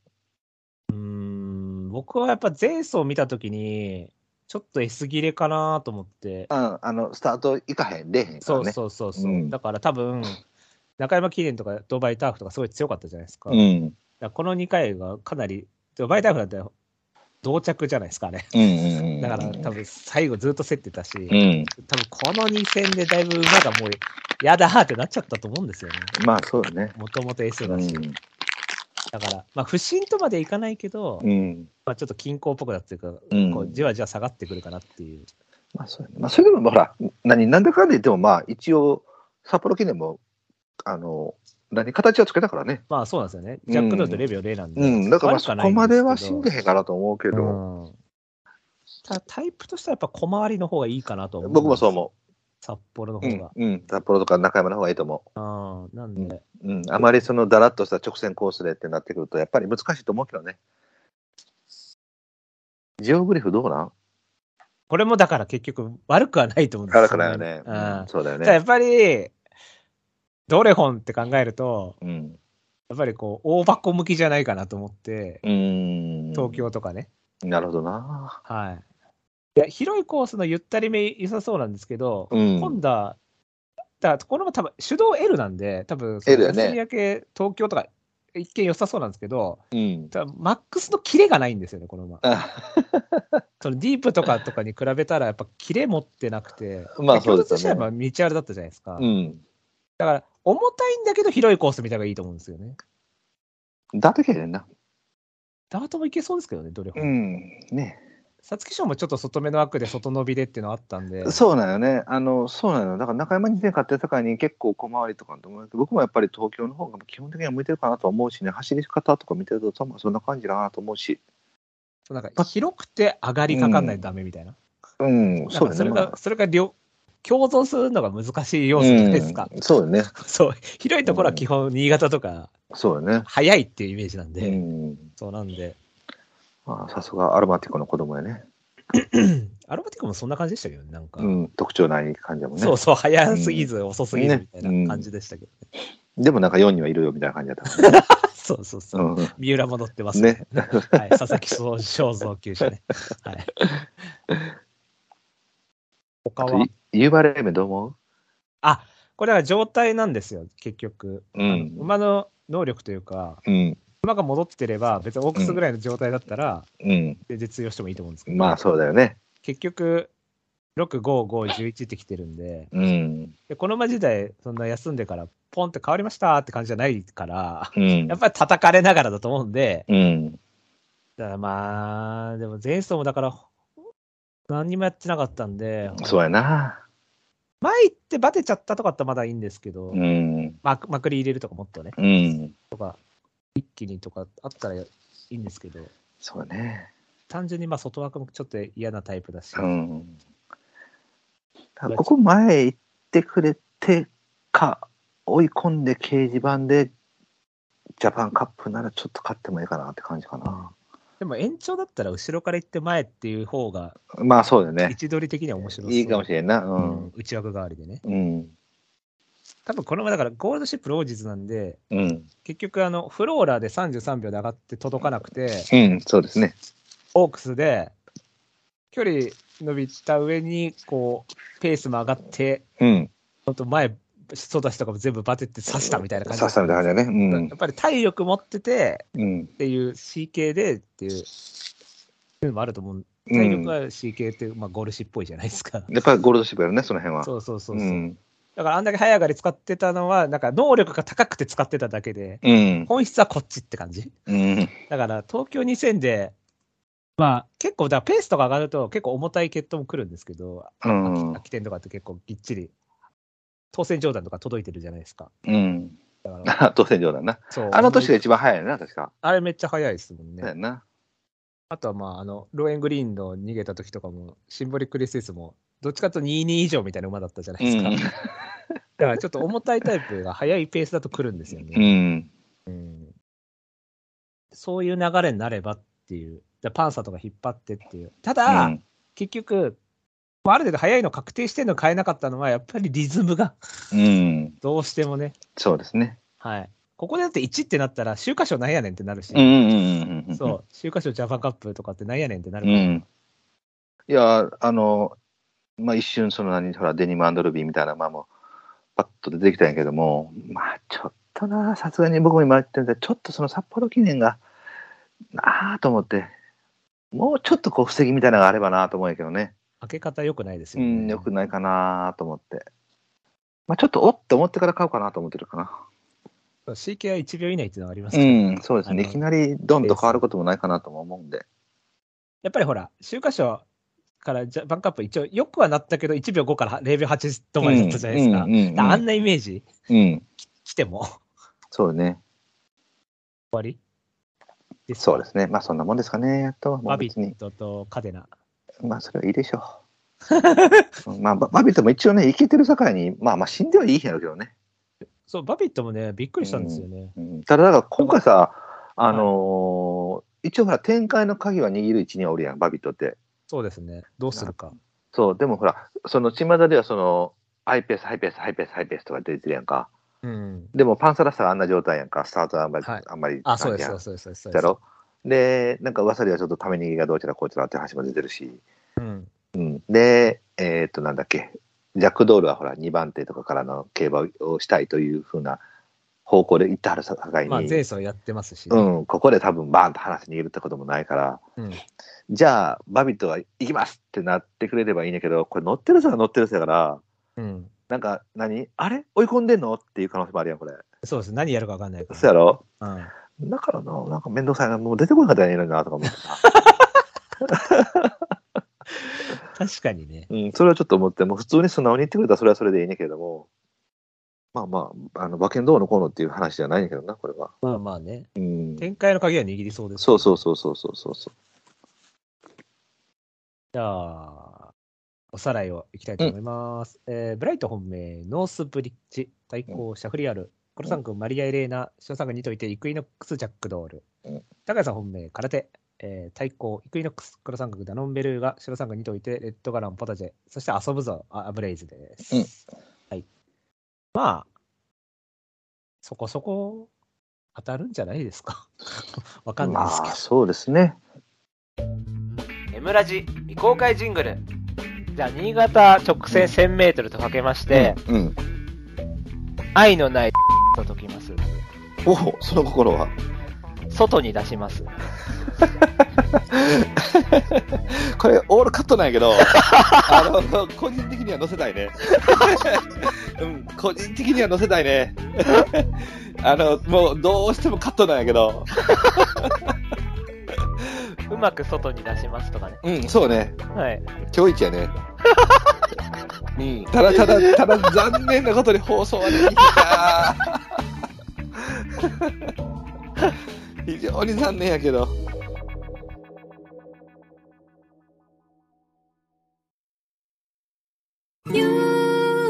僕はやっぱ前走見たときに、ちょっと S 切れかなと思って。うん、あの、スタート行かへん、出へんかそうらね。そうそうそう、うんだから多分、中山記念とかドバイターフとかすごい強かったじゃないですか。うん。らこの2回がかなり、ドバイターフだったら同着じゃないですかね。うんうんうん。だから多分最後ずっと競ってたし、うん。多分この2戦でだいぶ馬がもう、やだーってなっちゃったと思うんですよね。まあ、そうだね。もともと S うだし。ん。だから、まあ不振とまでいかないけど、うん。まあちょっと均衡っぽくなっていうか、うんこうじわじわ下がってくるかなっていう。まあ、そう。まあ、それでも、ほら、何、なんだかんだ言っても、まあ、一応、札幌記念も、あの、何、形はつけたからね。まあそうなんですよね。ジャックノートレベル0なんで。うん。だから、そこまでは死んでへんかなと思うけど、うんただタイプとしてはやっぱ小回りの方がいいかなと思う。僕もそう思札幌のう。う方が。。んうん。札幌とか中山の方がいいと思ああ、なんで、う。うん。あまりそのだらっとした直線コースでってなってくると、やっぱり難しいと思うけどね。ジオグリフどうなん？これもだから結局悪くはないと思うんです辛くないよね。うんうんそうだよね。やっぱり、ドレホンって考えると、うん。やっぱりこう、大箱向きじゃないかなと思って、うん。東。京とかね。なるほどな。はい。いや、広いコースのゆったりめ良さそうなんですけど、うん。今度は、だからこのまま多分手動 L なんで、多分 L だよね休み明け東京とか一見良さそうなんですけど、うん。マックスのキレがないんですよね、この馬。あ そのディープとかとかに比べたら、やっぱキレ持ってなくて、まあそうですよねとしてはまあ道あるだったじゃないですか。うん。だから、重たいんだけど広いコースみたいなのがいいと思うんですよね。だってけへんな。ダートもいけそうですけどね、どれも。うん。ね。皐月賞もちょっと外目の枠で外伸びでっていうのあったんで、そうなんよね。あの、そうなのよ。だから中山に点買ってたからに結構小回りとかと思うけど、僕もやっぱり東京の方が基本的には向いてるかなと思うしね、走り方とか見てると、そそんな感じだなと思うし。そうなんか広くて上がりかかんないとダメみたいな。うん、そうだね。なんかそれが、まあそれが両共存するのが難しい要素じゃないですか。うんそうだね。そう、広いところは基本新潟とかそうだね。速いっていうイメージなんで、うん。そうなんで、まあ、さすがアロマティコの子供やね。アロマティコもそんな感じでしたけどね、なんか。うん、特徴ない感じだもんね。そうそう、早すぎず遅すぎずねみたいな感じでしたけどね。でもなんか4にはいるよみたいな感じだったね。そうそうそう。うんうん三浦も乗ってますね。はい、佐々木正造級者ね。はい。他は？ユーバレーメどう思あ、これは状態なんですよ、結局。うん馬の能力というか、ううん。馬が戻ってれば、別にオークスぐらいの状態だったら、うん。全然通用してもいいと思うんですけど、まあそうだよね。結局、6、5、5、11ってきてるんで、うん。でこの馬時代、そんな休んでから、ポンって変わりましたって感じじゃないから、うん やっ。ぱり叩かれながらだと思うんで、うん。だからまあ、でも前走もだから、何にもやってなかったんで、そうやな。前行ってバテちゃったとかだったらまだいいんですけど、うん。ままくり入れるとかもっとね、うん。とか、一気にとかあったらいいんですけど、そうだね。単純にまあ外枠もちょっと嫌なタイプだし、うん。ここ前行ってくれてか、追い込んで掲示板でジャパンカップならちょっと勝ってもいいかなって感じかな。でも延長だったら後ろから行って前っていう方が、まあそうだよね。位置取り的には面白そういいかもしれんな。ううんん。内枠代わりでね。うん。多分このままだからゴールドシップロージズなんで、うん。結局あのフローラーで33秒で上がって届かなくて、うん。そうですね。オークスで距離伸びた上にこうペースも上がって、うん。本当前、外足とかも全部バテって刺したみたいな感じ刺したみたいな感じだね。やっぱり体力持っててうん。うん。っていう CK でっていういうのもあると思う。うん体力は CK って、まあ、ゴールシっぽいじゃないですか。やっぱりゴールドシップやるね、その辺は。そうそうそうそう、ん。だからあんだけ早上がり使ってたのは、なんか能力が高くて使ってただけで、うん。本質はこっちって感じ。うん。だから東京2000で、まあ結構、だペースとか上がると結構重たい決闘も来るんですけど、うん空き店とかって結構ぎっちり、当選上段とか届いてるじゃないですか。うん。だから、当選上だな。そう。あの年が一番早いよな、確か。あれめっちゃ早いですもんね。そうやな。あとはまあ、あの、ローエングリーンの逃げた時とかも、シンボリックレスイスも、どっちかというと22以上みたいな馬だったじゃないですか。だからちょっと重たいタイプが速いペースだと来るんですようね。ん。うんそういう流れになればっていう。でパンサーとか引っ張ってっていう。ただ、うん結局、まあある程度速いの確定してるの変えなかったのは、やっぱりリズムがうん。どうしてもね。そうですね。はい。ここでだって1ってなったら、週刊賞なんやねんってなるし、うんうんうんうん。そう、週刊賞ジャパンカップとかってなんやねんってなるうから、ん。いや、あの、まあ、一瞬、その何、ほら、デニムアンドルビーみたいな馬も、パッと出てきたんやけども、まあ、ちょっとな、さすがに僕も今言ってるんで、ちょっとその札幌記念が、なあと思って、もうちょっとこう、防ぎみたいなのがあればなと思うんやけどね。開け方良くないですうよね。ん、よくないかなと思って。まあ、ちょっとおって思ってから買おうかなと思ってるかな。CK は1秒以内っていうのがありますから、うん、そうですね。いきなりドンと変わることもないかなとも思うんで。やっぱりほら、週刊賞からジャパンカップ一応よくはなったけど、1秒5から0秒8止まりだったじゃないですか。うんうんうんだからあんなイメージうん、来ても終そうね。わり？ですか？そうですね。まあ、そんなもんですかね。あとはもバビう別にッ。トとカデナ。まあ、それはいいでしょう。まあ、ババビットも一応ね、生きてる境に、まあまあ、死んではいいんやろうけどね。そう、バビットもね、びっくりしたんですよね。うん、ただ、今回さ、あのー一応ほら、展開の鍵は握る位置にはおるやん、バビットって。そうですね。どうするか。そう、でもほら、その巷ではその、ハイペース、ハイペース、ハイペース、ハイペースとか出てるやんか。うん。でもパンサラッサがあんな状態やんか、スタートはあんまり、はいあんまりあ、そうです、感そうです、そうです。でなんか噂ではちょっとためにぎがどうちゃらこうちゃらって話も出てるし、うん。うん、で、えっ、と、なんだっけ、ジャック・ドールはほら、2番手とかからの競馬をしたいというふうな方向で行ってはる境に、まあ、前走やってますし、うん、ここで多分バーンと話に逃げるってこともないから、うん。じゃあ、バビットが行きますってなってくれればいいんだけど、これ乗ってる人が乗ってる人だから、うん。なんか何、あれ？追い込んでんの？っていう可能性もあるやん、これ。そうです。何やるか分かんないかそうやろ？ら。うん。だからな、なんか面倒くさいな、もう出てこなかったらいいのになとか思ってさ。確かにね。うん、それはちょっと思って、もう普通に素直に言ってくれたらそれはそれでいいねんけれども、まあまあ、あの馬券どうのこうのっていう話じゃないんやけどな、これは。まあまあね。うん、展開の鍵は握りそうです。そうそうそうそうそうそうそう。じゃあ、おさらいをいきたいと思います。えーブライト本命、ノースブリッジ、対抗シャフリヤール、コロサン君、マリア・エレーナ、ショーサンが2といて、イクイノックス、ジャック・ドールうん。高谷さん本命、空手、えー、対抗、イクイノックス、黒三角、ダノンベルーガ、白三角2といて、レッドガラン、ポタジェ、そして遊ぶぞ、あアブレイズです。うんはい。まあ、そこそこ当たるんじゃないですか。わかんないですけまあ、そうですね。エムラジ未公開ジングル。ど。じゃあ、新潟直線1000メートルとかけまして、うん。愛のないと解きます。おお、その心は？外に出します。これ、オールカットなんやけど、あの、個人的には載せたいね。うん、個人的には載せたいね。あの、もう、どうしてもカットなんやけど。うまく外に出しますとかね。うん、そうね。はい。今日一やね。うん、ただただ、ただ残念なことに放送はできひんな非常に残念やけど。夕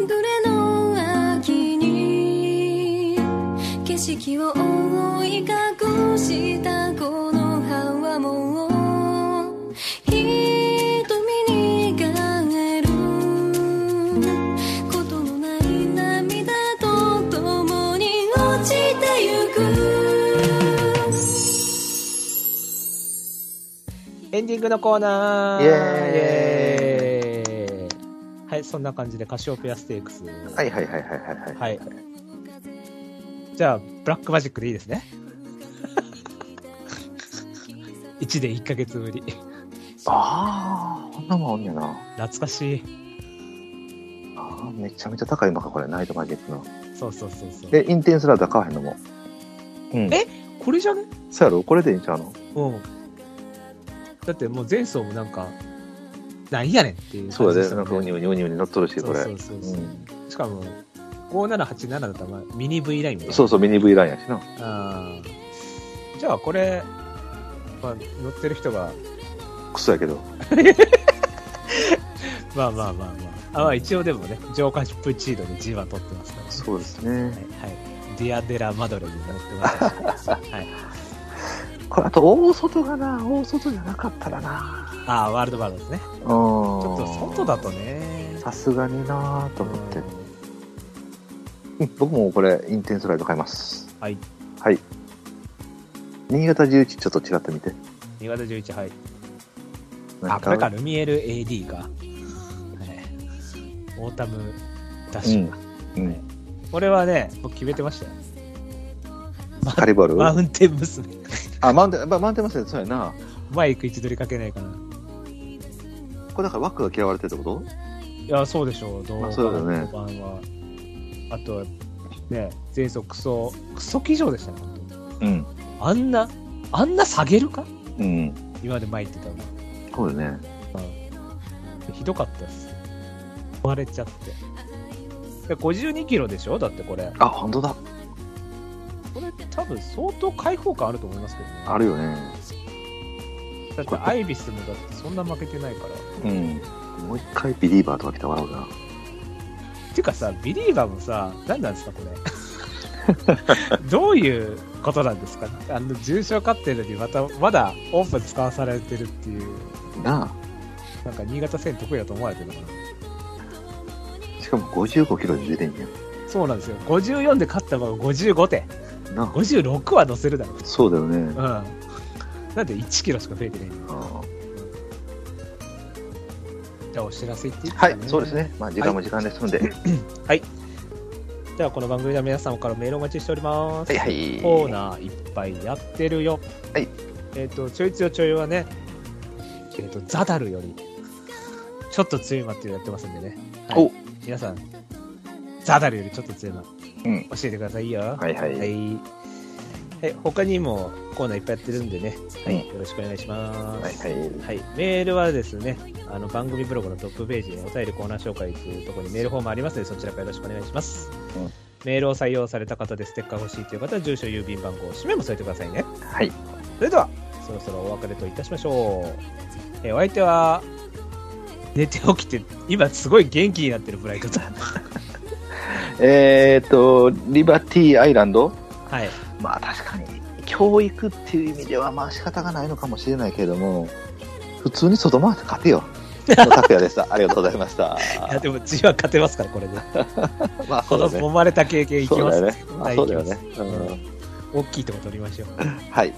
暮れの秋に景色を覆い隠したンディングのコーナーイエーイはい、そんな感じでカシオペアステークス。はいはいはいはいはい。はい。じゃあ、ブラックマジックでいいですね。1年1ヶ月ぶり。ああ、こんなもんおんやな。懐かしい。ああ、めちゃめちゃ高いのか、これ、ナイトマジックの。そうそうそうそう。で、インテンスラーダー買わへんのも。うん。え？これじゃね？そうやろ？これでいいんちゃうの？うん。だってもう前走もなんか、なんやねんっていうそうやで、感じしたもんなんかウニウニウニウニ乗っとるし、これ。そうそうそうそううんしかも、5787だったらまあミニ V ラインみたいな。そうそう、ミニ V ラインやしな。あーじゃあこれ、まあ、乗ってる人が、クソやけど。まあまあまあまあ、あまあ一応でもね、ジョーカープチードで G1 取ってますから、ね。そうですね。はい、はい。ディアデラマドレに乗ってましたし。はい。これ、あと、大外がな、大外じゃなかったらな。ああ、ワールドバードですね。うん。ちちょっと外だとね。さすがになと思ってうん。うん僕もこれ、インテンスライド買います。はい。はい。新潟11ちょっと違ってみて。新潟11、はい。あ、これか、ルミエル AD か。はい。オータムダッシュか。うん。これはね、僕決めてましたよ。カリボル？マウンテン娘。あ、マウンテン、まあマウンテンマスそうやな。マイク位置取りかけないかな。これだから枠が嫌われてるってこいや、そうでしょう、動画まあそうだよね。あとは、ね、前走クソ、クソ騎乗でしたね、うん。当あんな、あんな下げるか？うん。今まで前言ってたの。そうだね。うん。ひどかったっす。割れちゃって。で52キロでしょ？だってこれ。あ、本当だ。これ多分相当開放感あると思いますけどね。あるよね。だってアイビスもだってそんな負けてないから。うん。もう一回ビリーバーとか来たら笑うな。てかさ、ビリーバーもさ、何なんですか、これ。どういうことなんですか？あの、重賞勝ってるのにまた、まだオープン使わされてるっていう、ななんか新潟戦得意だと思われてるのかな。あ。しかも55キロで出てんやそうなんですよ。54で勝った馬が55点。ん。なあ。56は乗せるだろう。そうだよね。うん。なんで1キロしか増えてないのあじゃあお知らせいっていいですーはいかね。、そうですね。まあ、時間も時間ですので。で はこの番組では皆様からメールをお待ちしております。はいはい。コーナーいっぱいやってるよ。はい。えっ、と、ちょいつよちょいはね、えっ、と、ザダルより、ちょっと強い馬っていうのやってますんでね。はいお皆さん、ザダルよりちょっと強い馬、うん。教えてくださいよ。はいはい。はい。はい、他にもコーナーいっぱいやってるんでね、はい、うんよろしくお願いします。はいはい。はい、メールはですね、あの番組ブログのトップページにお便りコーナー紹介というところにメールフォームありますので、そちらからよろしくお願いします。うんメールを採用された方でステッカー欲しいという方は、住所、郵便番号、氏名も添えてくださいね。はい。それでは、そろそろお別れといたしましょう。えーお相手は、寝て起きて、今すごい元気になってるブライトさん。えーっと、リバティアイランドはい。まあ確かに、今教育っていう意味では、まあ仕方がないのかもしれないけれども、普通に外回って勝てよ。拓也でした。ありがとうございました。いや、でも次は勝てますから、これで。まあ、このそうだね。揉まれた経験いきますね。そうだよね大きいとこ取りましょう。はい。